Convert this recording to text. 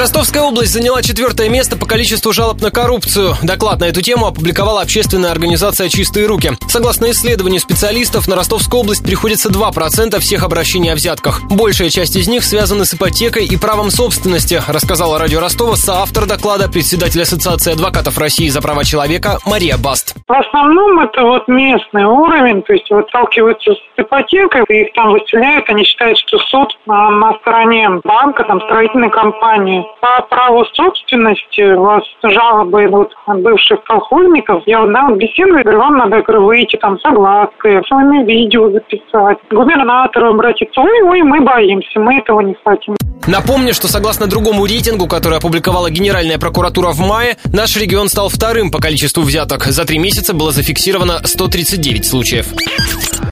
Ростовская область заняла четвертое место по количеству жалоб на коррупцию. Доклад на эту тему опубликовала общественная организация «Чистые руки». Согласно исследованию специалистов, на Ростовскую область приходится 2% всех обращений о взятках. Большая часть из них связаны с ипотекой и правом собственности, рассказала радио Ростова соавтор доклада, председатель Ассоциации адвокатов России за права человека Мария Баст. В основном это вот местный уровень, то есть вот сталкиваются с ипотекой, их там выселяют, они считают, что суд на, на стороне банка, там, строительной компании. По праву собственности у вас жалобы идут от бывших колхозников. Я вот, да, беседую, говорю, вам надо, говорю, выйти там соглаской, с вами видео записать, к губернатору обратиться. Ой, ой, мы боимся, мы этого не хотим. Напомню, что согласно другому рейтингу, который опубликовала Генеральная прокуратура в мае, наш регион стал вторым по количеству взяток. За три месяца было зафиксировано 139 случаев.